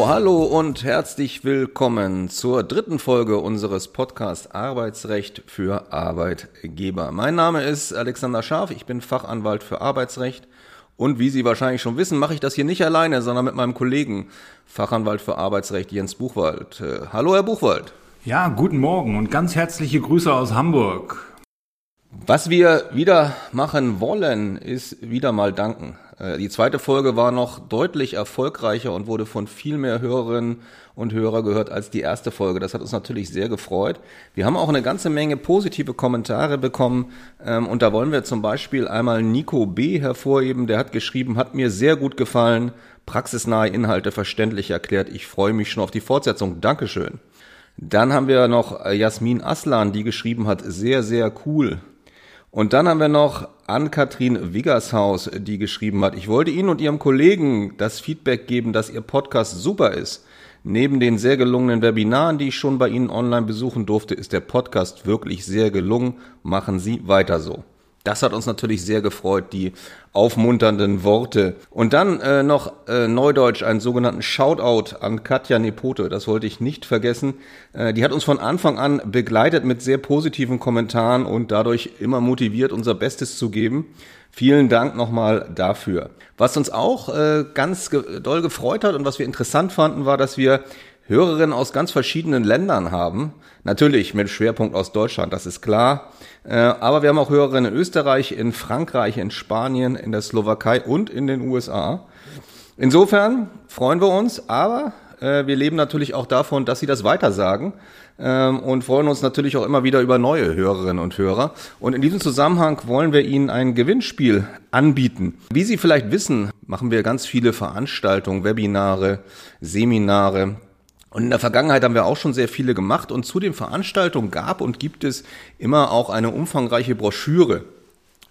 So, hallo und herzlich willkommen zur dritten Folge unseres Podcasts Arbeitsrecht für Arbeitgeber. Mein Name ist Alexander Scharf, ich bin Fachanwalt für Arbeitsrecht und wie Sie wahrscheinlich schon wissen, mache ich das hier nicht alleine, sondern mit meinem Kollegen Fachanwalt für Arbeitsrecht Jens Buchwald. Äh, hallo, Herr Buchwald. Ja, guten Morgen und ganz herzliche Grüße aus Hamburg. Was wir wieder machen wollen, ist wieder mal danken. Äh, die zweite Folge war noch deutlich erfolgreicher und wurde von viel mehr Hörerinnen und Hörer gehört als die erste Folge. Das hat uns natürlich sehr gefreut. Wir haben auch eine ganze Menge positive Kommentare bekommen ähm, und da wollen wir zum Beispiel einmal Nico B. hervorheben. Der hat geschrieben, hat mir sehr gut gefallen, praxisnahe Inhalte verständlich erklärt. Ich freue mich schon auf die Fortsetzung. Dankeschön. Dann haben wir noch Jasmin Aslan, die geschrieben hat, sehr, sehr cool. Und dann haben wir noch Ann-Kathrin Wiggershaus, die geschrieben hat, ich wollte Ihnen und Ihrem Kollegen das Feedback geben, dass Ihr Podcast super ist. Neben den sehr gelungenen Webinaren, die ich schon bei Ihnen online besuchen durfte, ist der Podcast wirklich sehr gelungen. Machen Sie weiter so. Das hat uns natürlich sehr gefreut, die aufmunternden Worte. Und dann äh, noch äh, Neudeutsch, einen sogenannten Shoutout an Katja Nepote, das wollte ich nicht vergessen. Äh, die hat uns von Anfang an begleitet mit sehr positiven Kommentaren und dadurch immer motiviert, unser Bestes zu geben. Vielen Dank nochmal dafür. Was uns auch äh, ganz ge doll gefreut hat und was wir interessant fanden, war, dass wir Hörerinnen aus ganz verschiedenen Ländern haben. Natürlich mit Schwerpunkt aus Deutschland, das ist klar. Äh, aber wir haben auch Hörerinnen in Österreich, in Frankreich, in Spanien, in der Slowakei und in den USA. Insofern freuen wir uns, aber äh, wir leben natürlich auch davon, dass Sie das weitersagen ähm, und freuen uns natürlich auch immer wieder über neue Hörerinnen und Hörer. Und in diesem Zusammenhang wollen wir Ihnen ein Gewinnspiel anbieten. Wie Sie vielleicht wissen, machen wir ganz viele Veranstaltungen, Webinare, Seminare, und in der Vergangenheit haben wir auch schon sehr viele gemacht und zu den Veranstaltungen gab und gibt es immer auch eine umfangreiche Broschüre.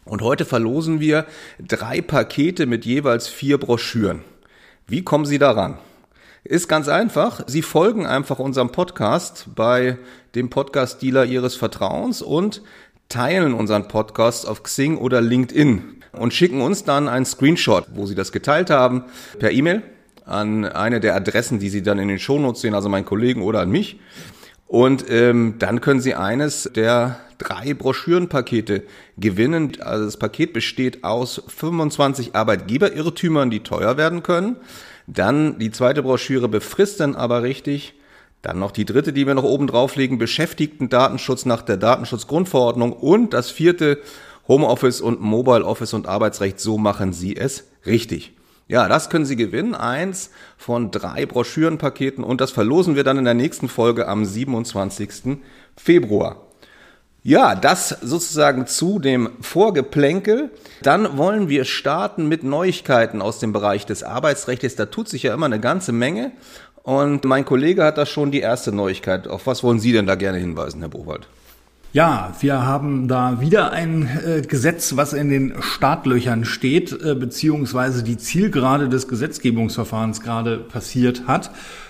Und heute verlosen wir drei Pakete mit jeweils vier Broschüren. Wie kommen Sie daran? Ist ganz einfach. Sie folgen einfach unserem Podcast bei dem Podcast-Dealer Ihres Vertrauens und teilen unseren Podcast auf Xing oder LinkedIn und schicken uns dann einen Screenshot, wo Sie das geteilt haben, per E-Mail an eine der Adressen, die Sie dann in den Shownotes sehen, also meinen Kollegen oder an mich. Und ähm, dann können Sie eines der drei Broschürenpakete gewinnen. Also das Paket besteht aus 25 Arbeitgeberirrtümern, die teuer werden können. Dann die zweite Broschüre befristen aber richtig. Dann noch die dritte, die wir noch oben drauflegen, Beschäftigten-Datenschutz nach der Datenschutzgrundverordnung. Und das vierte, Homeoffice und Mobile Office und Arbeitsrecht, so machen Sie es richtig. Ja, das können Sie gewinnen. Eins von drei Broschürenpaketen und das verlosen wir dann in der nächsten Folge am 27. Februar. Ja, das sozusagen zu dem Vorgeplänkel. Dann wollen wir starten mit Neuigkeiten aus dem Bereich des Arbeitsrechts. Da tut sich ja immer eine ganze Menge. Und mein Kollege hat da schon die erste Neuigkeit. Auf was wollen Sie denn da gerne hinweisen, Herr Buchwald? Ja, wir haben da wieder ein äh, Gesetz, was in den Startlöchern steht, äh, beziehungsweise die Zielgerade des Gesetzgebungsverfahrens gerade passiert hat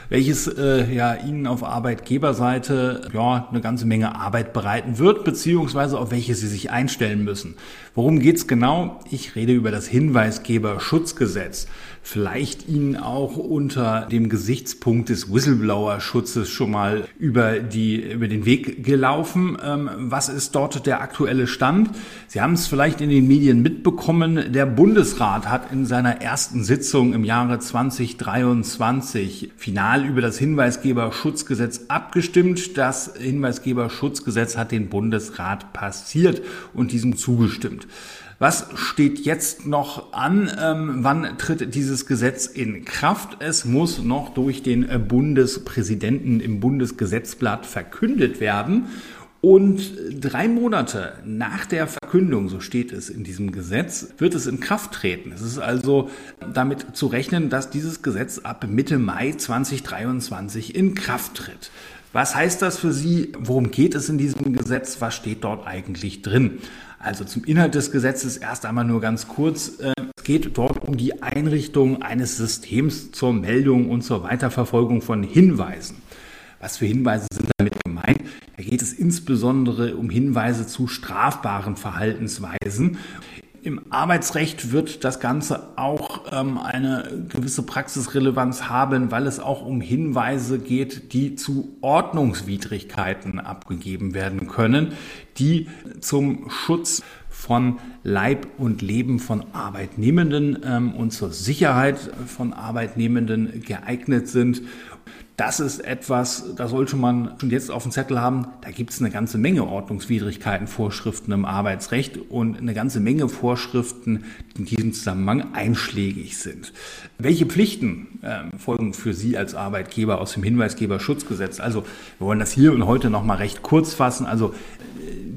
welches äh, ja Ihnen auf Arbeitgeberseite ja eine ganze Menge Arbeit bereiten wird, beziehungsweise auf welche Sie sich einstellen müssen. Worum geht's genau? Ich rede über das Hinweisgeberschutzgesetz. Vielleicht Ihnen auch unter dem Gesichtspunkt des Whistleblower-Schutzes schon mal über, die, über den Weg gelaufen. Ähm, was ist dort der aktuelle Stand? Sie haben es vielleicht in den Medien mitbekommen. Der Bundesrat hat in seiner ersten Sitzung im Jahre 2023 final final über das Hinweisgeberschutzgesetz abgestimmt. Das Hinweisgeberschutzgesetz hat den Bundesrat passiert und diesem zugestimmt. Was steht jetzt noch an? Ähm, wann tritt dieses Gesetz in Kraft? Es muss noch durch den Bundespräsidenten im Bundesgesetzblatt verkündet werden. Und drei Monate nach der Verkündung, so steht es in diesem Gesetz, wird es in Kraft treten. Es ist also damit zu rechnen, dass dieses Gesetz ab Mitte Mai 2023 in Kraft tritt. Was heißt das für Sie? Worum geht es in diesem Gesetz? Was steht dort eigentlich drin? Also zum Inhalt des Gesetzes erst einmal nur ganz kurz. Äh, es geht dort um die Einrichtung eines Systems zur Meldung und zur Weiterverfolgung von Hinweisen. Was für Hinweise sind damit gemeint? Da geht es insbesondere um Hinweise zu strafbaren Verhaltensweisen. Im Arbeitsrecht wird das Ganze auch ähm, eine gewisse Praxisrelevanz haben, weil es auch um Hinweise geht, die zu Ordnungswidrigkeiten abgegeben werden können, die zum Schutz von Leib und Leben von Arbeitnehmenden ähm, und zur Sicherheit von Arbeitnehmenden geeignet sind das ist etwas, da sollte man schon jetzt auf dem Zettel haben, da gibt es eine ganze Menge Ordnungswidrigkeiten, Vorschriften im Arbeitsrecht und eine ganze Menge Vorschriften, die in diesem Zusammenhang einschlägig sind. Welche Pflichten äh, folgen für Sie als Arbeitgeber aus dem Hinweisgeberschutzgesetz? Also wir wollen das hier und heute nochmal recht kurz fassen. Also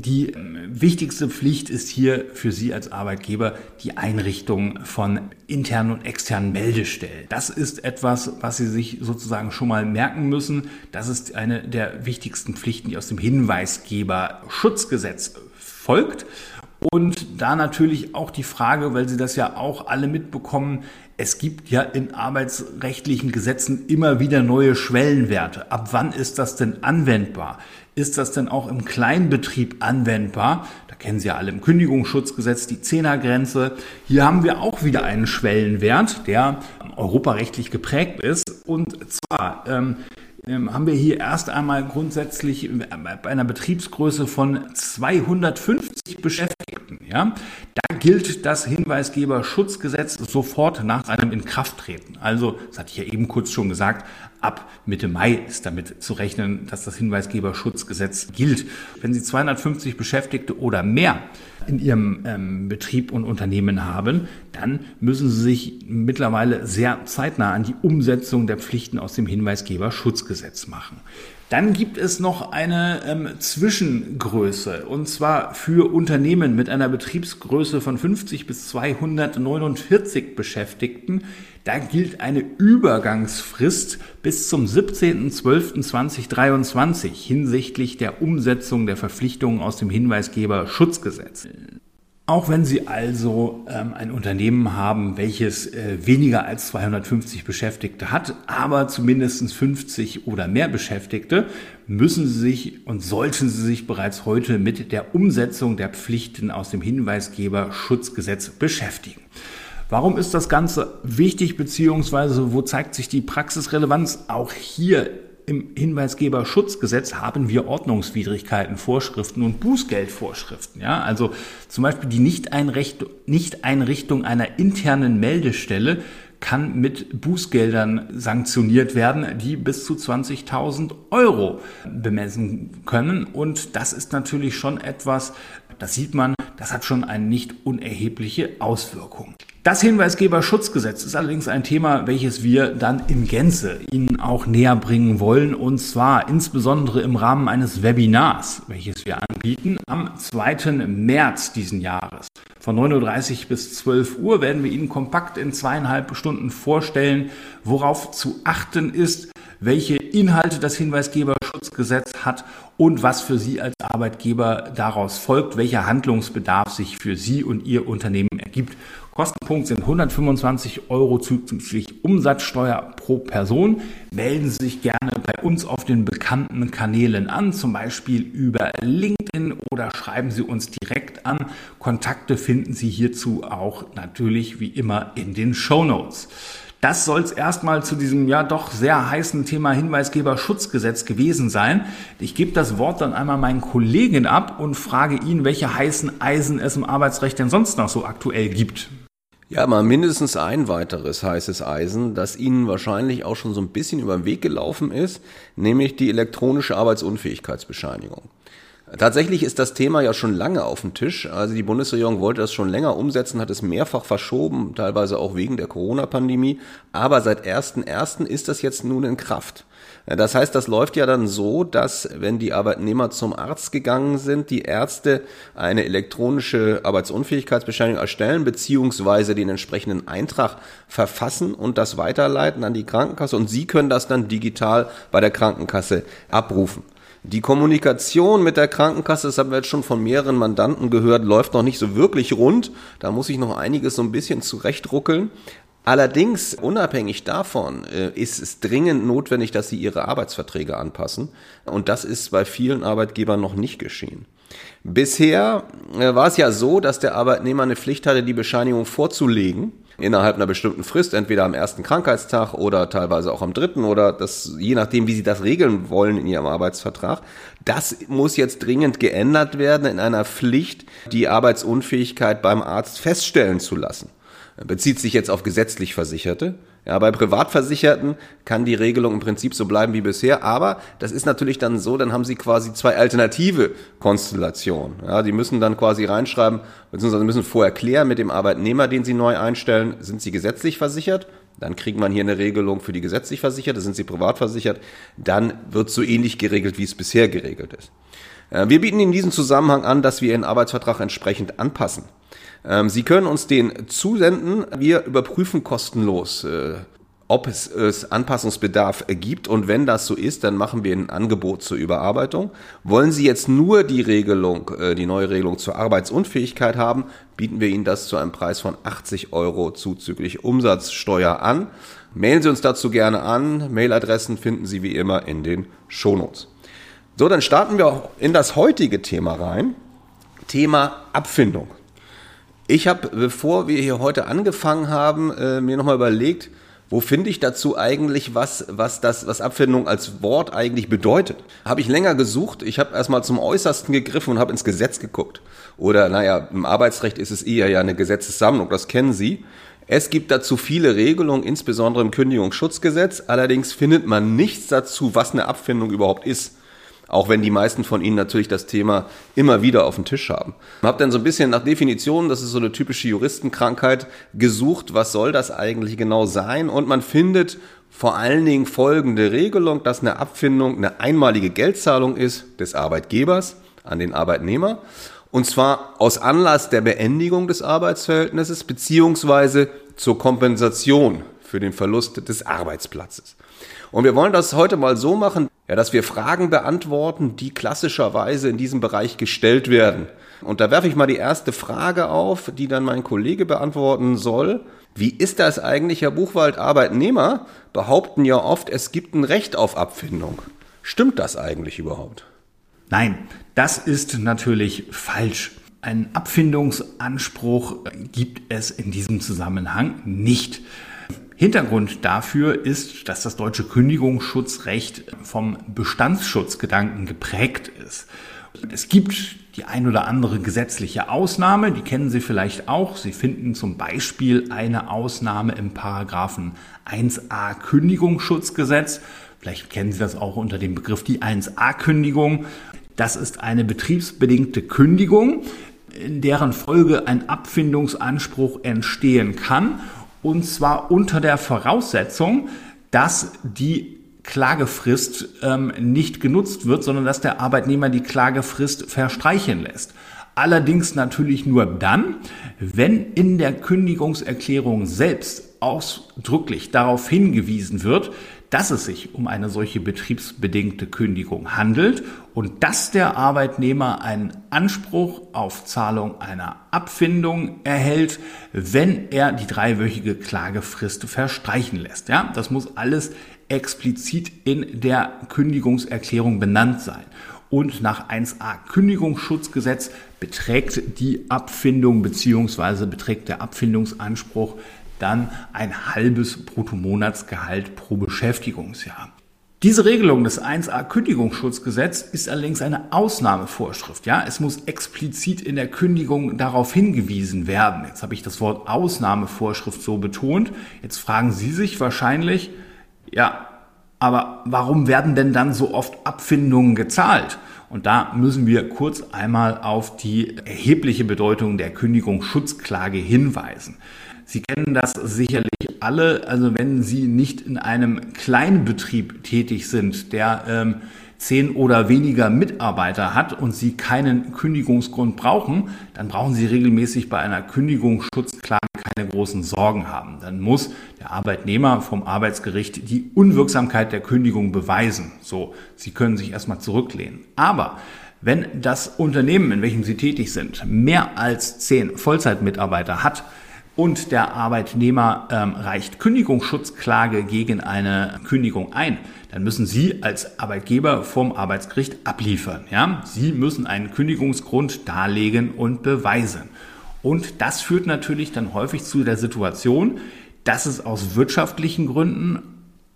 die ähm, wichtigste Pflicht ist hier für Sie als Arbeitgeber die Einrichtung von internen und externen Meldestellen. Das ist etwas, was Sie sich sozusagen schon mal merken müssen. Das ist eine der wichtigsten Pflichten, die aus dem Hinweisgeberschutzgesetz folgt. Und da natürlich auch die Frage, weil Sie das ja auch alle mitbekommen, es gibt ja in arbeitsrechtlichen Gesetzen immer wieder neue Schwellenwerte. Ab wann ist das denn anwendbar? Ist das denn auch im Kleinbetrieb anwendbar? Da kennen Sie ja alle im Kündigungsschutzgesetz die Zehnergrenze. Hier haben wir auch wieder einen Schwellenwert, der europarechtlich geprägt ist. Und zwar ähm, ähm, haben wir hier erst einmal grundsätzlich bei einer Betriebsgröße von 250 Beschäftigten. Ja, da gilt das Hinweisgeberschutzgesetz sofort nach seinem Inkrafttreten. Also, das hatte ich ja eben kurz schon gesagt, ab Mitte Mai ist damit zu rechnen, dass das Hinweisgeberschutzgesetz gilt. Wenn Sie 250 Beschäftigte oder mehr in Ihrem ähm, Betrieb und Unternehmen haben, dann müssen Sie sich mittlerweile sehr zeitnah an die Umsetzung der Pflichten aus dem Hinweisgeberschutzgesetz machen. Dann gibt es noch eine ähm, Zwischengröße und zwar für Unternehmen mit einer Betriebsgröße von 50 bis 249 Beschäftigten. Da gilt eine Übergangsfrist bis zum 17.12.2023 hinsichtlich der Umsetzung der Verpflichtungen aus dem Hinweisgeberschutzgesetz. Auch wenn Sie also ähm, ein Unternehmen haben, welches äh, weniger als 250 Beschäftigte hat, aber zumindest 50 oder mehr Beschäftigte, müssen Sie sich und sollten Sie sich bereits heute mit der Umsetzung der Pflichten aus dem Hinweisgeberschutzgesetz beschäftigen. Warum ist das Ganze wichtig, beziehungsweise wo zeigt sich die Praxisrelevanz? Auch hier im Hinweisgeberschutzgesetz haben wir Ordnungswidrigkeiten, Vorschriften und Bußgeldvorschriften. Ja, also zum Beispiel die Nicht-Einrichtung einer internen Meldestelle kann mit Bußgeldern sanktioniert werden, die bis zu 20.000 Euro bemessen können. Und das ist natürlich schon etwas, das sieht man, das hat schon eine nicht unerhebliche Auswirkung. Das Hinweisgeberschutzgesetz ist allerdings ein Thema, welches wir dann in Gänze Ihnen auch näher bringen wollen, und zwar insbesondere im Rahmen eines Webinars, welches wir anbieten am 2. März diesen Jahres. Von 9.30 Uhr bis 12 Uhr werden wir Ihnen kompakt in zweieinhalb Stunden vorstellen, worauf zu achten ist, welche Inhalte das Hinweisgeberschutzgesetz hat und was für Sie als Arbeitgeber daraus folgt, welcher Handlungsbedarf sich für Sie und Ihr Unternehmen ergibt Kostenpunkt sind 125 Euro zuzüglich Umsatzsteuer pro Person. Melden Sie sich gerne bei uns auf den bekannten Kanälen an, zum Beispiel über LinkedIn oder schreiben Sie uns direkt an. Kontakte finden Sie hierzu auch natürlich wie immer in den Show Notes. Das soll es erstmal zu diesem ja doch sehr heißen Thema Hinweisgeberschutzgesetz gewesen sein. Ich gebe das Wort dann einmal meinen Kollegen ab und frage ihn, welche heißen Eisen es im Arbeitsrecht denn sonst noch so aktuell gibt. Ja, mal mindestens ein weiteres heißes Eisen, das Ihnen wahrscheinlich auch schon so ein bisschen über den Weg gelaufen ist, nämlich die elektronische Arbeitsunfähigkeitsbescheinigung. Tatsächlich ist das Thema ja schon lange auf dem Tisch. Also die Bundesregierung wollte das schon länger umsetzen, hat es mehrfach verschoben, teilweise auch wegen der Corona-Pandemie. Aber seit 1.1. ist das jetzt nun in Kraft. Das heißt, das läuft ja dann so, dass wenn die Arbeitnehmer zum Arzt gegangen sind, die Ärzte eine elektronische Arbeitsunfähigkeitsbescheinigung erstellen, beziehungsweise den entsprechenden Eintrag verfassen und das weiterleiten an die Krankenkasse und sie können das dann digital bei der Krankenkasse abrufen. Die Kommunikation mit der Krankenkasse, das haben wir jetzt schon von mehreren Mandanten gehört, läuft noch nicht so wirklich rund. Da muss ich noch einiges so ein bisschen zurechtruckeln. Allerdings, unabhängig davon, äh, ist es dringend notwendig, dass sie ihre Arbeitsverträge anpassen. Und das ist bei vielen Arbeitgebern noch nicht geschehen. Bisher äh, war es ja so, dass der Arbeitnehmer eine Pflicht hatte, die Bescheinigung vorzulegen innerhalb einer bestimmten Frist, entweder am ersten Krankheitstag oder teilweise auch am dritten oder das, je nachdem, wie sie das regeln wollen in ihrem Arbeitsvertrag. Das muss jetzt dringend geändert werden in einer Pflicht, die Arbeitsunfähigkeit beim Arzt feststellen zu lassen. Bezieht sich jetzt auf gesetzlich Versicherte. Ja, bei Privatversicherten kann die Regelung im Prinzip so bleiben wie bisher, aber das ist natürlich dann so, dann haben sie quasi zwei alternative Konstellationen. Ja, die müssen dann quasi reinschreiben, beziehungsweise müssen vorher klären mit dem Arbeitnehmer, den sie neu einstellen, sind sie gesetzlich versichert? Dann kriegt man hier eine Regelung für die gesetzlich Versicherte, sind sie privat versichert, dann wird so ähnlich geregelt, wie es bisher geregelt ist. Äh, wir bieten in diesem Zusammenhang an, dass wir Ihren Arbeitsvertrag entsprechend anpassen. Ähm, Sie können uns den zusenden. Wir überprüfen kostenlos, äh, ob es, es Anpassungsbedarf gibt. Und wenn das so ist, dann machen wir ein Angebot zur Überarbeitung. Wollen Sie jetzt nur die Regelung, äh, die neue Regelung zur Arbeitsunfähigkeit haben, bieten wir Ihnen das zu einem Preis von 80 Euro zuzüglich Umsatzsteuer an. Mailen Sie uns dazu gerne an. Mailadressen finden Sie wie immer in den Shownotes. So, dann starten wir in das heutige Thema rein. Thema Abfindung. Ich habe, bevor wir hier heute angefangen haben, äh, mir nochmal überlegt, wo finde ich dazu eigentlich was, was das, was Abfindung als Wort eigentlich bedeutet? Habe ich länger gesucht. Ich habe erstmal zum Äußersten gegriffen und habe ins Gesetz geguckt. Oder naja, im Arbeitsrecht ist es eher ja eine Gesetzessammlung, das kennen Sie. Es gibt dazu viele Regelungen, insbesondere im Kündigungsschutzgesetz. Allerdings findet man nichts dazu, was eine Abfindung überhaupt ist. Auch wenn die meisten von Ihnen natürlich das Thema immer wieder auf dem Tisch haben. Ich habe dann so ein bisschen nach Definitionen, das ist so eine typische Juristenkrankheit, gesucht, was soll das eigentlich genau sein? Und man findet vor allen Dingen folgende Regelung, dass eine Abfindung eine einmalige Geldzahlung ist des Arbeitgebers an den Arbeitnehmer. Und zwar aus Anlass der Beendigung des Arbeitsverhältnisses beziehungsweise zur Kompensation für den Verlust des Arbeitsplatzes. Und wir wollen das heute mal so machen, ja, dass wir Fragen beantworten, die klassischerweise in diesem Bereich gestellt werden. Und da werfe ich mal die erste Frage auf, die dann mein Kollege beantworten soll. Wie ist das eigentlich, Herr Buchwald? Arbeitnehmer behaupten ja oft, es gibt ein Recht auf Abfindung. Stimmt das eigentlich überhaupt? Nein, das ist natürlich falsch. Einen Abfindungsanspruch gibt es in diesem Zusammenhang nicht. Hintergrund dafür ist, dass das deutsche Kündigungsschutzrecht vom Bestandsschutzgedanken geprägt ist. Es gibt die ein oder andere gesetzliche Ausnahme, die kennen Sie vielleicht auch. Sie finden zum Beispiel eine Ausnahme im Paragraphen 1a Kündigungsschutzgesetz. Vielleicht kennen Sie das auch unter dem Begriff die 1a Kündigung. Das ist eine betriebsbedingte Kündigung, in deren Folge ein Abfindungsanspruch entstehen kann und zwar unter der Voraussetzung, dass die Klagefrist ähm, nicht genutzt wird, sondern dass der Arbeitnehmer die Klagefrist verstreichen lässt. Allerdings natürlich nur dann, wenn in der Kündigungserklärung selbst ausdrücklich darauf hingewiesen wird, dass es sich um eine solche betriebsbedingte Kündigung handelt und dass der Arbeitnehmer einen Anspruch auf Zahlung einer Abfindung erhält, wenn er die dreiwöchige Klagefrist verstreichen lässt. Ja, das muss alles explizit in der Kündigungserklärung benannt sein. Und nach 1a Kündigungsschutzgesetz beträgt die Abfindung bzw. beträgt der Abfindungsanspruch dann ein halbes Bruttomonatsgehalt pro Beschäftigungsjahr. Diese Regelung des 1a Kündigungsschutzgesetz ist allerdings eine Ausnahmevorschrift. Ja, es muss explizit in der Kündigung darauf hingewiesen werden. Jetzt habe ich das Wort Ausnahmevorschrift so betont. Jetzt fragen Sie sich wahrscheinlich, ja, aber warum werden denn dann so oft Abfindungen gezahlt? Und da müssen wir kurz einmal auf die erhebliche Bedeutung der Kündigungsschutzklage hinweisen. Sie kennen das sicherlich alle. Also wenn Sie nicht in einem Kleinbetrieb tätig sind, der ähm, zehn oder weniger Mitarbeiter hat und Sie keinen Kündigungsgrund brauchen, dann brauchen Sie regelmäßig bei einer Kündigungsschutzklage keine großen Sorgen haben. Dann muss der Arbeitnehmer vom Arbeitsgericht die Unwirksamkeit der Kündigung beweisen. So, Sie können sich erstmal zurücklehnen. Aber wenn das Unternehmen, in welchem Sie tätig sind, mehr als zehn Vollzeitmitarbeiter hat, und der Arbeitnehmer ähm, reicht Kündigungsschutzklage gegen eine Kündigung ein, dann müssen Sie als Arbeitgeber vom Arbeitsgericht abliefern. Ja? Sie müssen einen Kündigungsgrund darlegen und beweisen. Und das führt natürlich dann häufig zu der Situation, dass es aus wirtschaftlichen Gründen,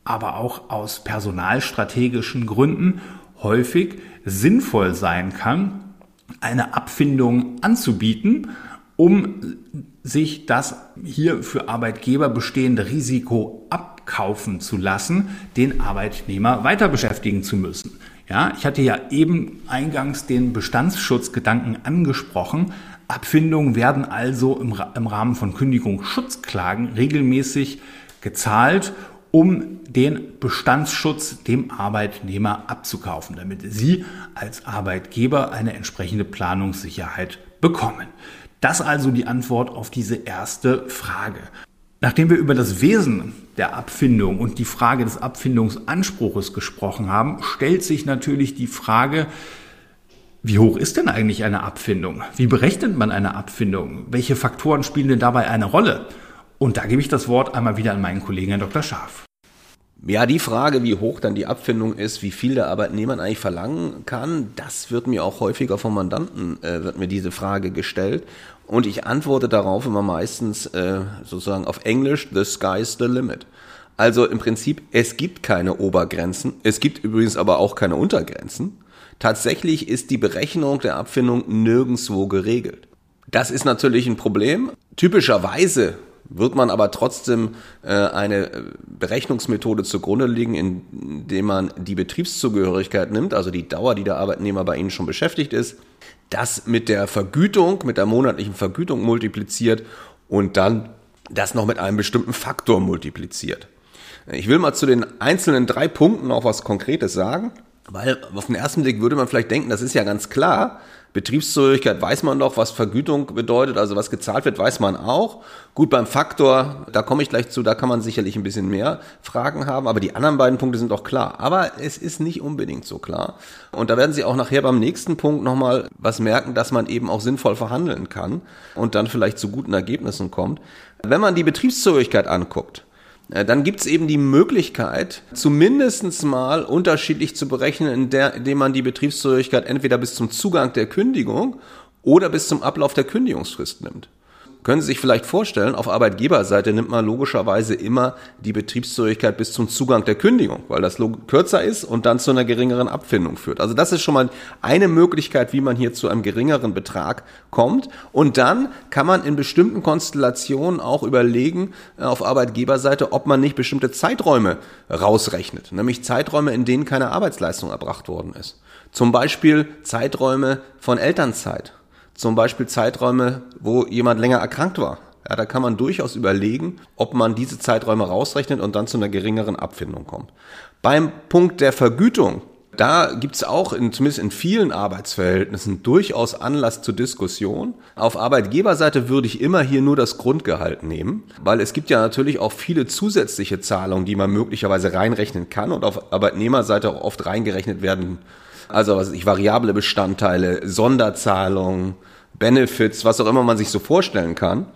aber auch aus personalstrategischen Gründen häufig sinnvoll sein kann, eine Abfindung anzubieten, um sich das hier für Arbeitgeber bestehende Risiko abkaufen zu lassen, den Arbeitnehmer weiter beschäftigen zu müssen. Ja, ich hatte ja eben eingangs den Bestandsschutzgedanken angesprochen. Abfindungen werden also im, im Rahmen von Kündigungsschutzklagen regelmäßig gezahlt, um den Bestandsschutz dem Arbeitnehmer abzukaufen, damit Sie als Arbeitgeber eine entsprechende Planungssicherheit bekommen. Das also die Antwort auf diese erste Frage. Nachdem wir über das Wesen der Abfindung und die Frage des Abfindungsanspruches gesprochen haben, stellt sich natürlich die Frage, wie hoch ist denn eigentlich eine Abfindung? Wie berechnet man eine Abfindung? Welche Faktoren spielen denn dabei eine Rolle? Und da gebe ich das Wort einmal wieder an meinen Kollegen Herrn Dr. Scharf. Ja, die Frage, wie hoch dann die Abfindung ist, wie viel der Arbeitnehmer eigentlich verlangen kann, das wird mir auch häufiger vom Mandanten, äh, wird mir diese Frage gestellt. Und ich antworte darauf immer meistens äh, sozusagen auf Englisch, the sky's the limit. Also im Prinzip, es gibt keine Obergrenzen, es gibt übrigens aber auch keine Untergrenzen. Tatsächlich ist die Berechnung der Abfindung nirgendswo geregelt. Das ist natürlich ein Problem. Typischerweise wird man aber trotzdem äh, eine äh, Berechnungsmethode zugrunde legen, indem man die Betriebszugehörigkeit nimmt, also die Dauer, die der Arbeitnehmer bei Ihnen schon beschäftigt ist, das mit der Vergütung, mit der monatlichen Vergütung multipliziert und dann das noch mit einem bestimmten Faktor multipliziert. Ich will mal zu den einzelnen drei Punkten auch was Konkretes sagen, weil auf den ersten Blick würde man vielleicht denken, das ist ja ganz klar, Betriebszugehörigkeit weiß man doch, was Vergütung bedeutet, also was gezahlt wird, weiß man auch. Gut, beim Faktor, da komme ich gleich zu, da kann man sicherlich ein bisschen mehr Fragen haben, aber die anderen beiden Punkte sind doch klar. Aber es ist nicht unbedingt so klar. Und da werden Sie auch nachher beim nächsten Punkt nochmal was merken, dass man eben auch sinnvoll verhandeln kann und dann vielleicht zu guten Ergebnissen kommt. Wenn man die Betriebszugehörigkeit anguckt, dann gibt es eben die Möglichkeit, zumindest mal unterschiedlich zu berechnen, indem man die Betriebszugehörigkeit entweder bis zum Zugang der Kündigung oder bis zum Ablauf der Kündigungsfrist nimmt. Können Sie sich vielleicht vorstellen, auf Arbeitgeberseite nimmt man logischerweise immer die Betriebszugehörigkeit bis zum Zugang der Kündigung, weil das kürzer ist und dann zu einer geringeren Abfindung führt. Also das ist schon mal eine Möglichkeit, wie man hier zu einem geringeren Betrag kommt. Und dann kann man in bestimmten Konstellationen auch überlegen äh, auf Arbeitgeberseite, ob man nicht bestimmte Zeiträume rausrechnet, nämlich Zeiträume, in denen keine Arbeitsleistung erbracht worden ist. Zum Beispiel Zeiträume von Elternzeit zum Beispiel Zeiträume, wo jemand länger erkrankt war. Ja, da kann man durchaus überlegen, ob man diese Zeiträume rausrechnet und dann zu einer geringeren Abfindung kommt. Beim Punkt der Vergütung, da gibt's auch in, zumindest in vielen Arbeitsverhältnissen durchaus Anlass zur Diskussion. Auf Arbeitgeberseite würde ich immer hier nur das Grundgehalt nehmen, weil es gibt ja natürlich auch viele zusätzliche Zahlungen, die man möglicherweise reinrechnen kann und auf Arbeitnehmerseite auch oft reingerechnet werden also was ich, variable Bestandteile, Sonderzahlungen, Benefits, was auch immer man sich so vorstellen kann.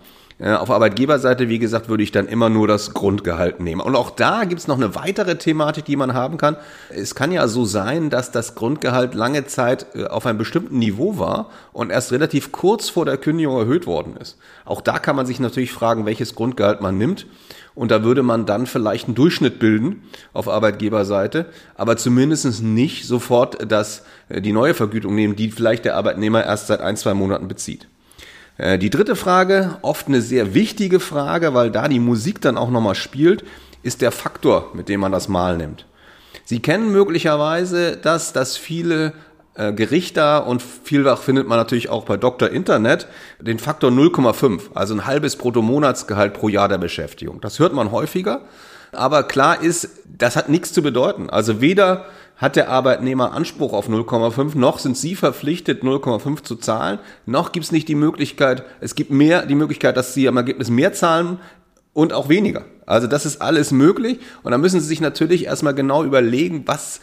Auf Arbeitgeberseite, wie gesagt, würde ich dann immer nur das Grundgehalt nehmen. Und auch da gibt es noch eine weitere Thematik, die man haben kann. Es kann ja so sein, dass das Grundgehalt lange Zeit äh, auf einem bestimmten Niveau war und erst relativ kurz vor der Kündigung erhöht worden ist. Auch da kann man sich natürlich fragen, welches Grundgehalt man nimmt. Und da würde man dann vielleicht einen Durchschnitt bilden auf Arbeitgeberseite, aber zumindest nicht sofort das, äh, die neue Vergütung nehmen, die vielleicht der Arbeitnehmer erst seit ein, zwei Monaten bezieht. Äh, die dritte Frage, oft eine sehr wichtige Frage, weil da die Musik dann auch nochmal spielt, ist der Faktor, mit dem man das Mal nimmt. Sie kennen möglicherweise das, dass viele äh, Gerichter und vielfach findet man natürlich auch bei Dr. Internet den Faktor 0,5, also ein halbes Bruttomonatsgehalt pro Jahr der Beschäftigung. Das hört man häufiger, aber klar ist, das hat nichts zu bedeuten. Also weder hat der Arbeitnehmer Anspruch auf 0,5, noch sind Sie verpflichtet, 0,5 zu zahlen, noch gibt es nicht die Möglichkeit, es gibt mehr die Möglichkeit, dass Sie am Ergebnis mehr zahlen und auch weniger. Also das ist alles möglich und da müssen Sie sich natürlich erstmal genau überlegen, was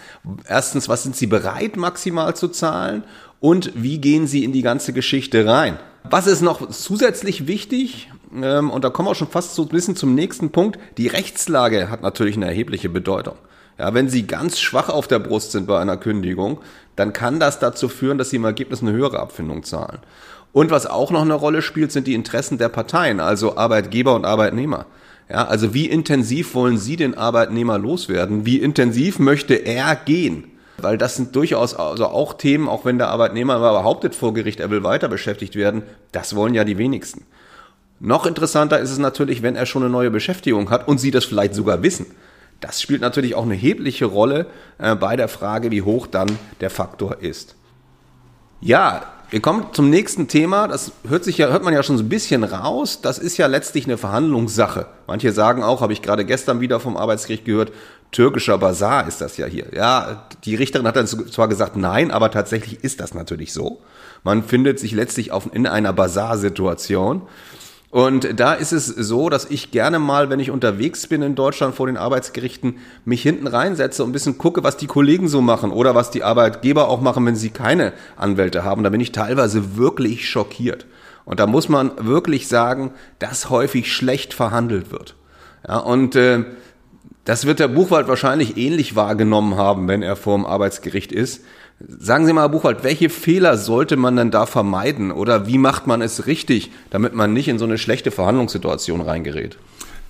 erstens, was sind Sie bereit maximal zu zahlen und wie gehen Sie in die ganze Geschichte rein. Was ist noch zusätzlich wichtig? ähm, und da kommen wir auch schon fast so ein bisschen zum nächsten Punkt, die Rechtslage hat natürlich eine erhebliche Bedeutung. Ja, wenn Sie ganz schwach auf der Brust sind bei einer Kündigung, dann kann das dazu führen, dass Sie im Ergebnis eine höhere Abfindung zahlen. Und was auch noch eine Rolle spielt, sind die Interessen der Parteien, also Arbeitgeber und Arbeitnehmer. Ja, also wie intensiv wollen Sie den Arbeitnehmer loswerden? Wie intensiv möchte er gehen? Weil das sind durchaus also auch Themen, auch wenn der Arbeitnehmer behauptet vor Gericht, er will weiter beschäftigt werden, das wollen ja die wenigsten. Noch interessanter ist es natürlich, wenn er schon eine neue Beschäftigung hat und Sie das vielleicht sogar wissen. Das spielt natürlich auch eine erhebliche Rolle äh, bei der Frage, wie hoch dann der Faktor ist. Ja, wir kommen zum nächsten Thema. Das hört sich ja, hört man ja schon so ein bisschen raus. Das ist ja letztlich eine Verhandlungssache. Manche sagen auch, habe ich gerade gestern wieder vom Arbeitsgericht gehört, türkischer Bazar ist das ja hier. Ja, die Richterin hat dann zwar gesagt nein, aber tatsächlich ist das natürlich so. Man findet sich letztlich auf, in einer Bazar-Situation. Und da ist es so, dass ich gerne mal, wenn ich unterwegs bin in Deutschland vor den Arbeitsgerichten, mich hinten reinsetze und ein bisschen gucke, was die Kollegen so machen oder was die Arbeitgeber auch machen, wenn sie keine Anwälte haben. Da bin ich teilweise wirklich schockiert. Und da muss man wirklich sagen, dass häufig schlecht verhandelt wird. Ja, und äh, das wird der Buchwald wahrscheinlich ähnlich wahrgenommen haben, wenn er vor dem Arbeitsgericht ist. Sagen Sie mal, Herr Buchwald, welche Fehler sollte man denn da vermeiden oder wie macht man es richtig, damit man nicht in so eine schlechte Verhandlungssituation reingerät?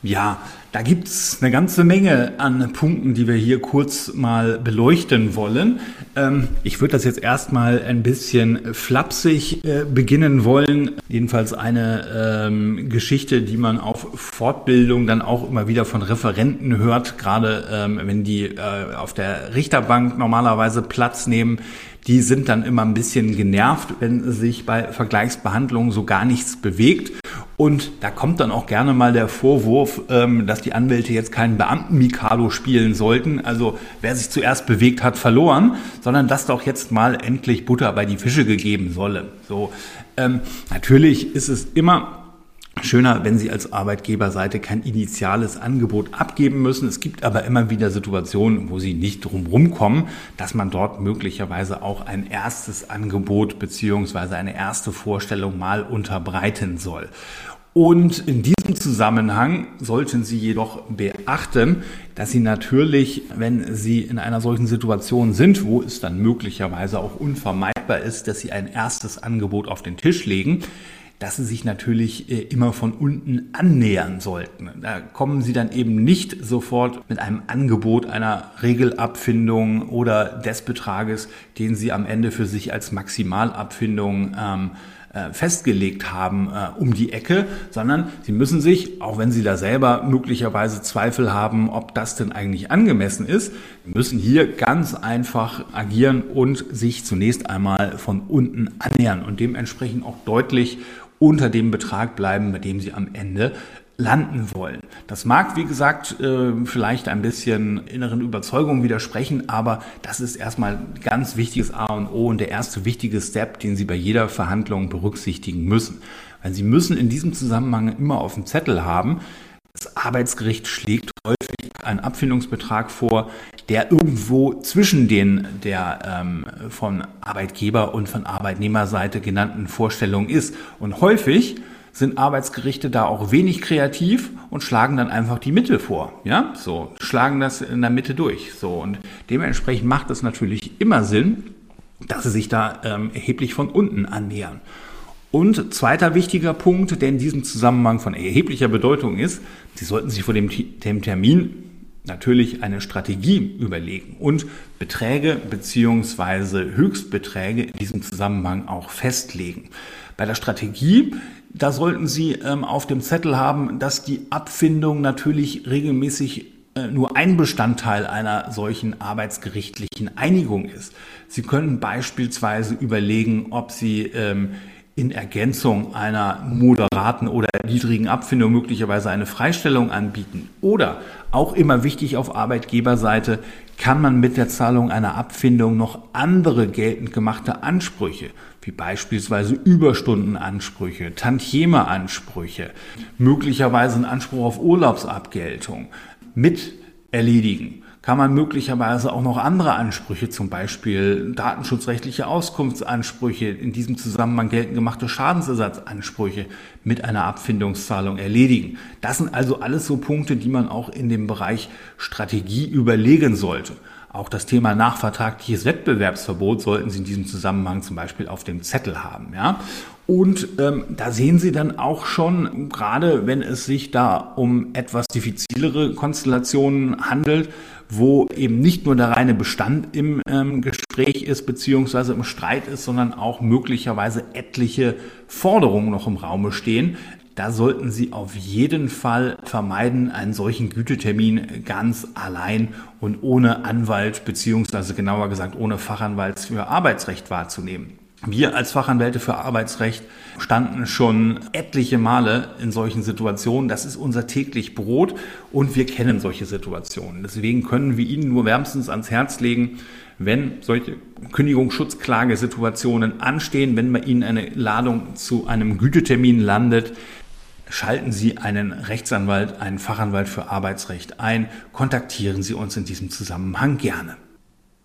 Ja, da gibt's eine ganze Menge an Punkten, die wir hier kurz mal beleuchten wollen. Ähm, ich würde das jetzt erstmal ein bisschen flapsig äh, beginnen wollen. Jedenfalls eine ähm, Geschichte, die man auf Fortbildung dann auch immer wieder von Referenten hört, gerade ähm, wenn die äh, auf der Richterbank normalerweise Platz nehmen. Die sind dann immer ein bisschen genervt, wenn sich bei Vergleichsbehandlungen so gar nichts bewegt. Und da kommt dann auch gerne mal der Vorwurf, ähm, dass die Anwälte jetzt keinen Beamten-Mikado spielen sollten. Also wer sich zuerst bewegt hat, verloren, sondern dass doch jetzt mal endlich Butter bei die Fische gegeben solle. So, ähm, natürlich ist es immer Schöner, wenn Sie als Arbeitgeberseite kein initiales Angebot abgeben müssen. Es gibt aber immer wieder Situationen, wo Sie nicht drumherum kommen, dass man dort möglicherweise auch ein erstes Angebot beziehungsweise eine erste Vorstellung mal unterbreiten soll. Und in diesem Zusammenhang sollten Sie jedoch beachten, dass Sie natürlich, wenn Sie in einer solchen Situation sind, wo es dann möglicherweise auch unvermeidbar ist, dass Sie ein erstes Angebot auf den Tisch legen, dass sie sich natürlich äh, immer von unten annähern sollten. Da kommen sie dann eben nicht sofort mit einem Angebot einer Regelabfindung oder des Betrages, den sie am Ende für sich als Maximalabfindung ähm, äh, festgelegt haben, äh, um die Ecke, sondern sie müssen sich, auch wenn sie da selber möglicherweise Zweifel haben, ob das denn eigentlich angemessen ist, müssen hier ganz einfach agieren und sich zunächst einmal von unten annähern und dementsprechend auch deutlich unter dem Betrag bleiben, bei dem sie am Ende landen wollen. Das mag, wie gesagt, äh, vielleicht ein bisschen inneren Überzeugungen widersprechen, aber das ist erstmal ganz wichtiges A und O und der erste wichtige Step, den Sie bei jeder Verhandlung berücksichtigen müssen. Weil Sie müssen in diesem Zusammenhang immer auf dem Zettel haben, das Arbeitsgericht schlägt häufig einen Abfindungsbetrag vor, der irgendwo zwischen den der ähm, von Arbeitgeber und von Arbeitnehmerseite genannten Vorstellungen ist. Und häufig sind Arbeitsgerichte da auch wenig kreativ und schlagen dann einfach die Mitte vor. Ja, so, schlagen das in der Mitte durch. So, und dementsprechend macht es natürlich immer Sinn, dass sie sich da ähm, erheblich von unten annähern. Und zweiter wichtiger Punkt, der in diesem Zusammenhang von erheblicher Bedeutung ist, Sie sollten sich vor dem, dem Termin natürlich eine Strategie überlegen und Beträge beziehungsweise Höchstbeträge in diesem Zusammenhang auch festlegen. Bei der Strategie, da sollten Sie ähm, auf dem Zettel haben, dass die Abfindung natürlich regelmäßig äh, nur ein Bestandteil einer solchen arbeitsgerichtlichen Einigung ist. Sie können beispielsweise überlegen, ob Sie ähm, in Ergänzung einer moderaten oder niedrigen Abfindung möglicherweise eine Freistellung anbieten. Oder auch immer wichtig auf Arbeitgeberseite, kann man mit der Zahlung einer Abfindung noch andere geltend gemachte Ansprüche, wie beispielsweise Überstundenansprüche, Tantiemeansprüche, möglicherweise einen Anspruch auf Urlaubsabgeltung mit erledigen kann man möglicherweise auch noch andere Ansprüche, zum Beispiel datenschutzrechtliche Auskunftsansprüche, in diesem Zusammenhang geltend gemachte Schadensersatzansprüche mit einer Abfindungszahlung erledigen. Das sind also alles so Punkte, die man auch in dem Bereich Strategie überlegen sollte. Auch das Thema nachvertragliches Wettbewerbsverbot sollten Sie in diesem Zusammenhang zum Beispiel auf dem Zettel haben. Ja? Und ähm, da sehen Sie dann auch schon, gerade wenn es sich da um etwas diffizilere Konstellationen handelt, wo eben nicht nur der reine Bestand im ähm, Gespräch ist beziehungsweise im Streit ist, sondern auch möglicherweise etliche Forderungen noch im Raume stehen. Da sollten Sie auf jeden Fall vermeiden, einen solchen Gütetermin ganz allein und ohne Anwalt beziehungsweise genauer gesagt ohne Fachanwalt für Arbeitsrecht wahrzunehmen. Wir als Fachanwälte für Arbeitsrecht standen schon etliche Male in solchen Situationen. Das ist unser täglich Brot und wir kennen solche Situationen. Deswegen können wir Ihnen nur wärmstens ans Herz legen, wenn solche Kündigungsschutzklagesituationen anstehen, wenn bei Ihnen eine Ladung zu einem Gütetermin landet, schalten Sie einen Rechtsanwalt, einen Fachanwalt für Arbeitsrecht ein. Kontaktieren Sie uns in diesem Zusammenhang gerne.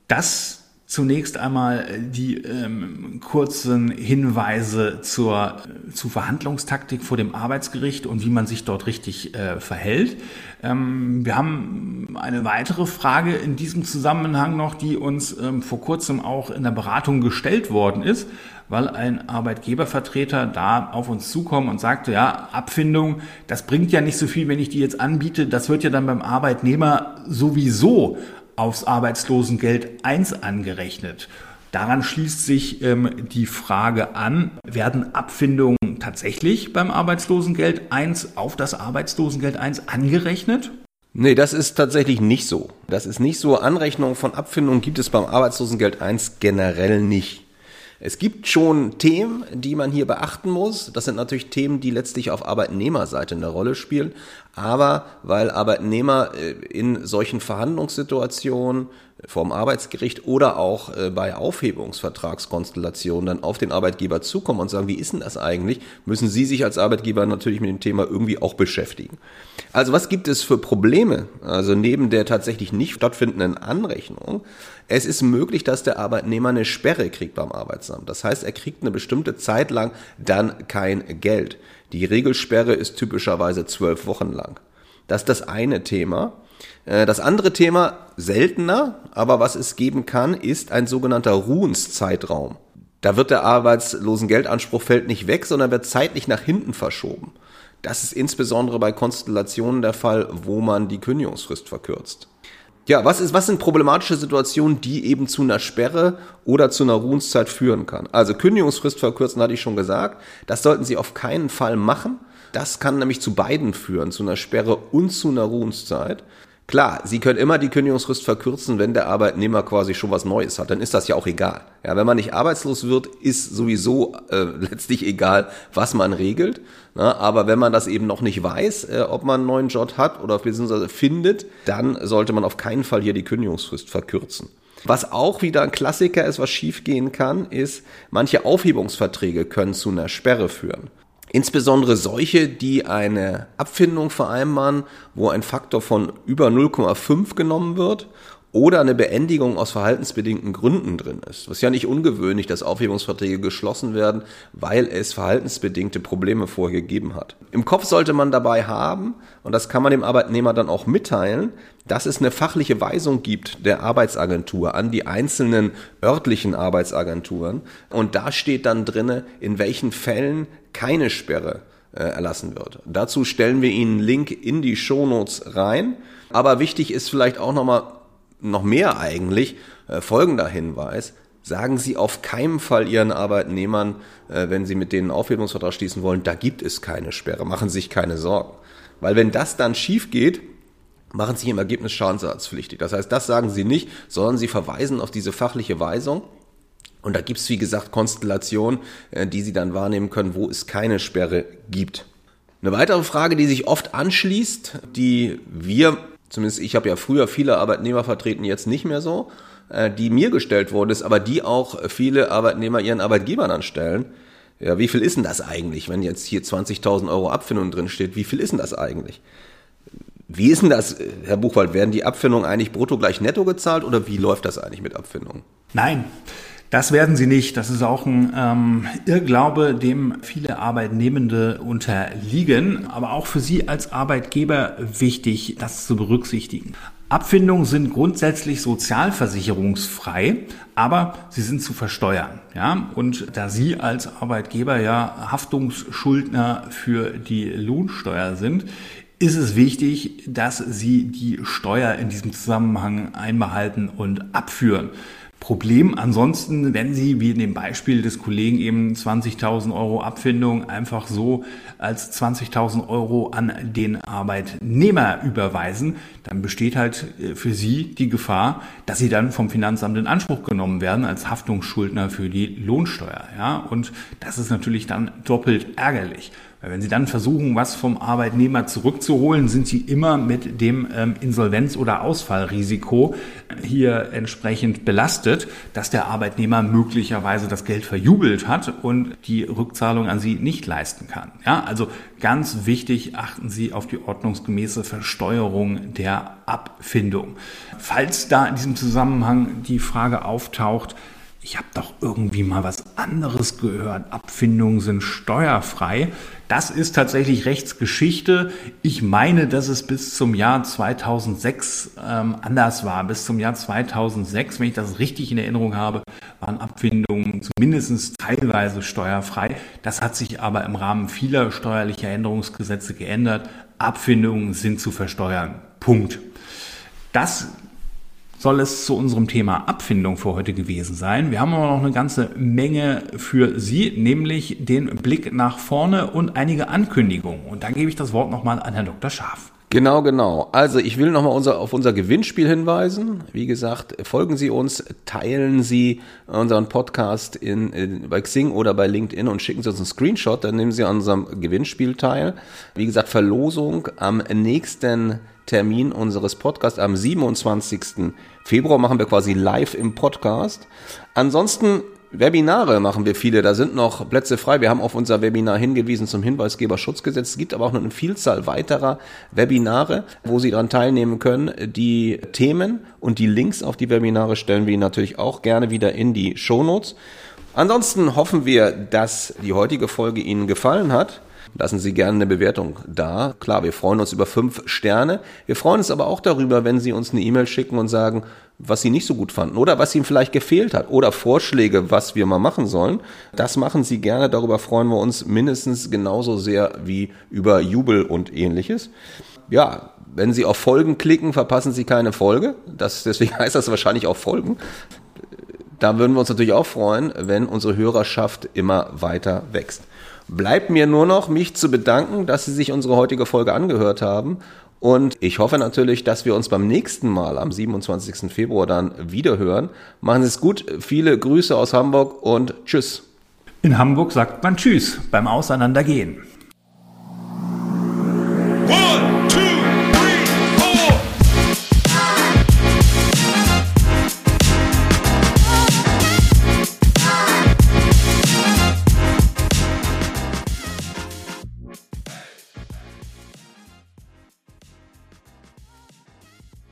Das Zunächst einmal die ähm, kurzen Hinweise zur, zur Verhandlungstaktik vor dem Arbeitsgericht und wie man sich dort richtig äh, verhält. Ähm, wir haben eine weitere Frage in diesem Zusammenhang noch, die uns ähm, vor kurzem auch in der Beratung gestellt worden ist, weil ein Arbeitgebervertreter da auf uns zukommt und sagte, ja, Abfindung, das bringt ja nicht so viel, wenn ich die jetzt anbiete. Das wird ja dann beim Arbeitnehmer sowieso aufs Arbeitslosengeld 1 angerechnet. Daran schließt sich ähm, die Frage an, werden Abfindungen tatsächlich beim Arbeitslosengeld 1 auf das Arbeitslosengeld 1 angerechnet? Nee, das ist tatsächlich nicht so. Das ist nicht so. Anrechnung von Abfindungen gibt es beim Arbeitslosengeld 1 generell nicht. Es gibt schon Themen, die man hier beachten muss. Das sind natürlich Themen, die letztlich auf Arbeitnehmerseite eine Rolle spielen. Aber weil Arbeitnehmer äh, in solchen Verhandlungssituationen vom Arbeitsgericht oder auch äh, bei Aufhebungsvertragskonstellationen dann auf den Arbeitgeber zukommen und sagen, wie ist denn das eigentlich, müssen Sie sich als Arbeitgeber natürlich mit dem Thema irgendwie auch beschäftigen. Also was gibt es für Probleme? Also neben der tatsächlich nicht stattfindenden Anrechnung, es ist möglich, dass der Arbeitnehmer eine Sperre kriegt beim Arbeitsamt. Das heißt, er kriegt eine bestimmte Zeit lang dann kein Geld. Die Regelsperre ist typischerweise zwölf Wochen lang. Das ist das eine Thema. Äh, das andere Thema, seltener, aber was es geben kann, ist ein sogenannter Ruhenszeitraum. Da wird der Arbeitslosengeldanspruch fällt nicht weg, sondern wird zeitlich nach hinten verschoben. Das ist insbesondere bei Konstellationen der Fall, wo man die Kündigungsfrist verkürzt. Ja, was ist, was sind problematische Situationen, die eben zu einer Sperre oder zu einer Ruhenszeit führen kann? Also Kündigungsfrist verkürzen hatte ich schon gesagt. Das sollten Sie auf keinen Fall machen. Das kann nämlich zu beiden führen, zu einer Sperre und zu einer Ruhenszeit. Klar, Sie können immer die Kündigungsfrist verkürzen, wenn der Arbeitnehmer quasi schon was Neues hat. Dann ist das ja auch egal. Ja, wenn man nicht arbeitslos wird, ist sowieso äh, letztlich egal, was man regelt. Na, aber wenn man das eben noch nicht weiß, äh, ob man einen neuen Job hat oder beziehungsweise findet, dann sollte man auf keinen Fall hier die Kündigungsfrist verkürzen. Was auch wieder ein Klassiker ist, was schiefgehen kann, ist, manche Aufhebungsverträge können zu einer Sperre führen. Insbesondere solche, die eine Abfindung vereinbaren, wo ein Faktor von über 0,5 genommen wird oder eine Beendigung aus verhaltensbedingten Gründen drin ist. Was ja nicht ungewöhnlich, dass Aufhebungsverträge geschlossen werden, weil es verhaltensbedingte Probleme vorgegeben hat. Im Kopf sollte man dabei haben, und das kann man dem Arbeitnehmer dann auch mitteilen, dass es eine fachliche Weisung gibt der Arbeitsagentur an die einzelnen örtlichen Arbeitsagenturen. Und da steht dann drinne, in welchen Fällen keine Sperre äh, erlassen wird. Dazu stellen wir Ihnen einen Link in die Shownotes rein. Aber wichtig ist vielleicht auch nochmal, noch mehr eigentlich, äh, folgender Hinweis. Sagen Sie auf keinen Fall Ihren Arbeitnehmern, äh, wenn Sie mit denen einen Aufhebungsvertrag schließen wollen, da gibt es keine Sperre. Machen Sie sich keine Sorgen. Weil wenn das dann schief geht, machen Sie im Ergebnis schadensersatzpflichtig. Das heißt, das sagen Sie nicht, sondern Sie verweisen auf diese fachliche Weisung und da gibt's wie gesagt, Konstellationen, äh, die Sie dann wahrnehmen können, wo es keine Sperre gibt. Eine weitere Frage, die sich oft anschließt, die wir, zumindest ich habe ja früher viele Arbeitnehmer vertreten, jetzt nicht mehr so, äh, die mir gestellt worden ist, aber die auch viele Arbeitnehmer ihren Arbeitgebern anstellen. Ja, wie viel ist denn das eigentlich, wenn jetzt hier 20.000 Euro Abfindung drin steht? Wie viel ist denn das eigentlich? Wie ist denn das, Herr Buchwald? Werden die Abfindungen eigentlich brutto gleich netto gezahlt oder wie läuft das eigentlich mit Abfindungen? Nein, das werden sie nicht. Das ist auch ein ähm, Irrglaube, dem viele Arbeitnehmende unterliegen. Aber auch für Sie als Arbeitgeber wichtig, das zu berücksichtigen. Abfindungen sind grundsätzlich sozialversicherungsfrei, aber sie sind zu versteuern. Ja? Und da Sie als Arbeitgeber ja Haftungsschuldner für die Lohnsteuer sind, ist es wichtig, dass Sie die Steuer in diesem Zusammenhang einbehalten und abführen. Problem. Ansonsten, wenn Sie, wie in dem Beispiel des Kollegen eben 20.000 Euro Abfindung einfach so als 20.000 Euro an den Arbeitnehmer überweisen, dann besteht halt äh, für Sie die Gefahr, dass Sie dann vom Finanzamt in Anspruch genommen werden als Haftungsschuldner für die Lohnsteuer. Ja, und das ist natürlich dann doppelt ärgerlich. Wenn Sie dann versuchen, was vom Arbeitnehmer zurückzuholen, sind Sie immer mit dem ähm, Insolvenz- oder Ausfallrisiko hier entsprechend belastet, dass der Arbeitnehmer möglicherweise das Geld verjubelt hat und die Rückzahlung an Sie nicht leisten kann. Ja, also ganz wichtig, achten Sie auf die ordnungsgemäße Versteuerung der Abfindung. Falls da in diesem Zusammenhang die Frage auftaucht, ich habe doch irgendwie mal was anderes gehört. Abfindungen sind steuerfrei. Das ist tatsächlich Rechtsgeschichte. Ich meine, dass es bis zum Jahr 2006 ähm, anders war. Bis zum Jahr 2006, wenn ich das richtig in Erinnerung habe, waren Abfindungen zumindest teilweise steuerfrei. Das hat sich aber im Rahmen vieler steuerlicher Änderungsgesetze geändert. Abfindungen sind zu versteuern. Punkt. Das soll es zu unserem Thema Abfindung für heute gewesen sein. Wir haben aber noch eine ganze Menge für Sie, nämlich den Blick nach vorne und einige Ankündigungen. Und dann gebe ich das Wort nochmal an Herrn Dr. Scharf. Genau, genau. Also ich will nochmal unser, auf unser Gewinnspiel hinweisen. Wie gesagt, folgen Sie uns, teilen Sie unseren Podcast in, in, bei Xing oder bei LinkedIn und schicken Sie uns einen Screenshot, dann nehmen Sie an unserem Gewinnspiel teil. Wie gesagt, Verlosung am nächsten Termin unseres Podcasts am 27. Februar machen wir quasi live im Podcast. Ansonsten Webinare machen wir viele, da sind noch Plätze frei. Wir haben auf unser Webinar hingewiesen zum Hinweisgeberschutzgesetz. Es gibt aber auch noch eine Vielzahl weiterer Webinare, wo Sie daran teilnehmen können. Die Themen und die Links auf die Webinare stellen wir Ihnen natürlich auch gerne wieder in die Shownotes. Ansonsten hoffen wir, dass die heutige Folge Ihnen gefallen hat lassen Sie gerne eine Bewertung da. Klar, wir freuen uns über fünf Sterne. Wir freuen uns aber auch darüber, wenn Sie uns eine E-Mail schicken und sagen, was Sie nicht so gut fanden oder was Ihnen vielleicht gefehlt hat oder Vorschläge, was wir mal machen sollen. Das machen Sie gerne. Darüber freuen wir uns mindestens genauso sehr wie über Jubel und ähnliches. Ja, wenn Sie auf Folgen klicken, verpassen Sie keine Folge. Das, deswegen heißt das wahrscheinlich auch Folgen. Da würden wir uns natürlich auch freuen, wenn unsere Hörerschaft immer weiter wächst. Bleibt mir nur noch, mich zu bedanken, dass Sie sich unsere heutige Folge angehört haben. Und ich hoffe natürlich, dass wir uns beim nächsten Mal am 27. Februar dann wieder hören. Machen Sie es gut. Viele Grüße aus Hamburg und Tschüss. In Hamburg sagt man Tschüss beim Auseinandergehen.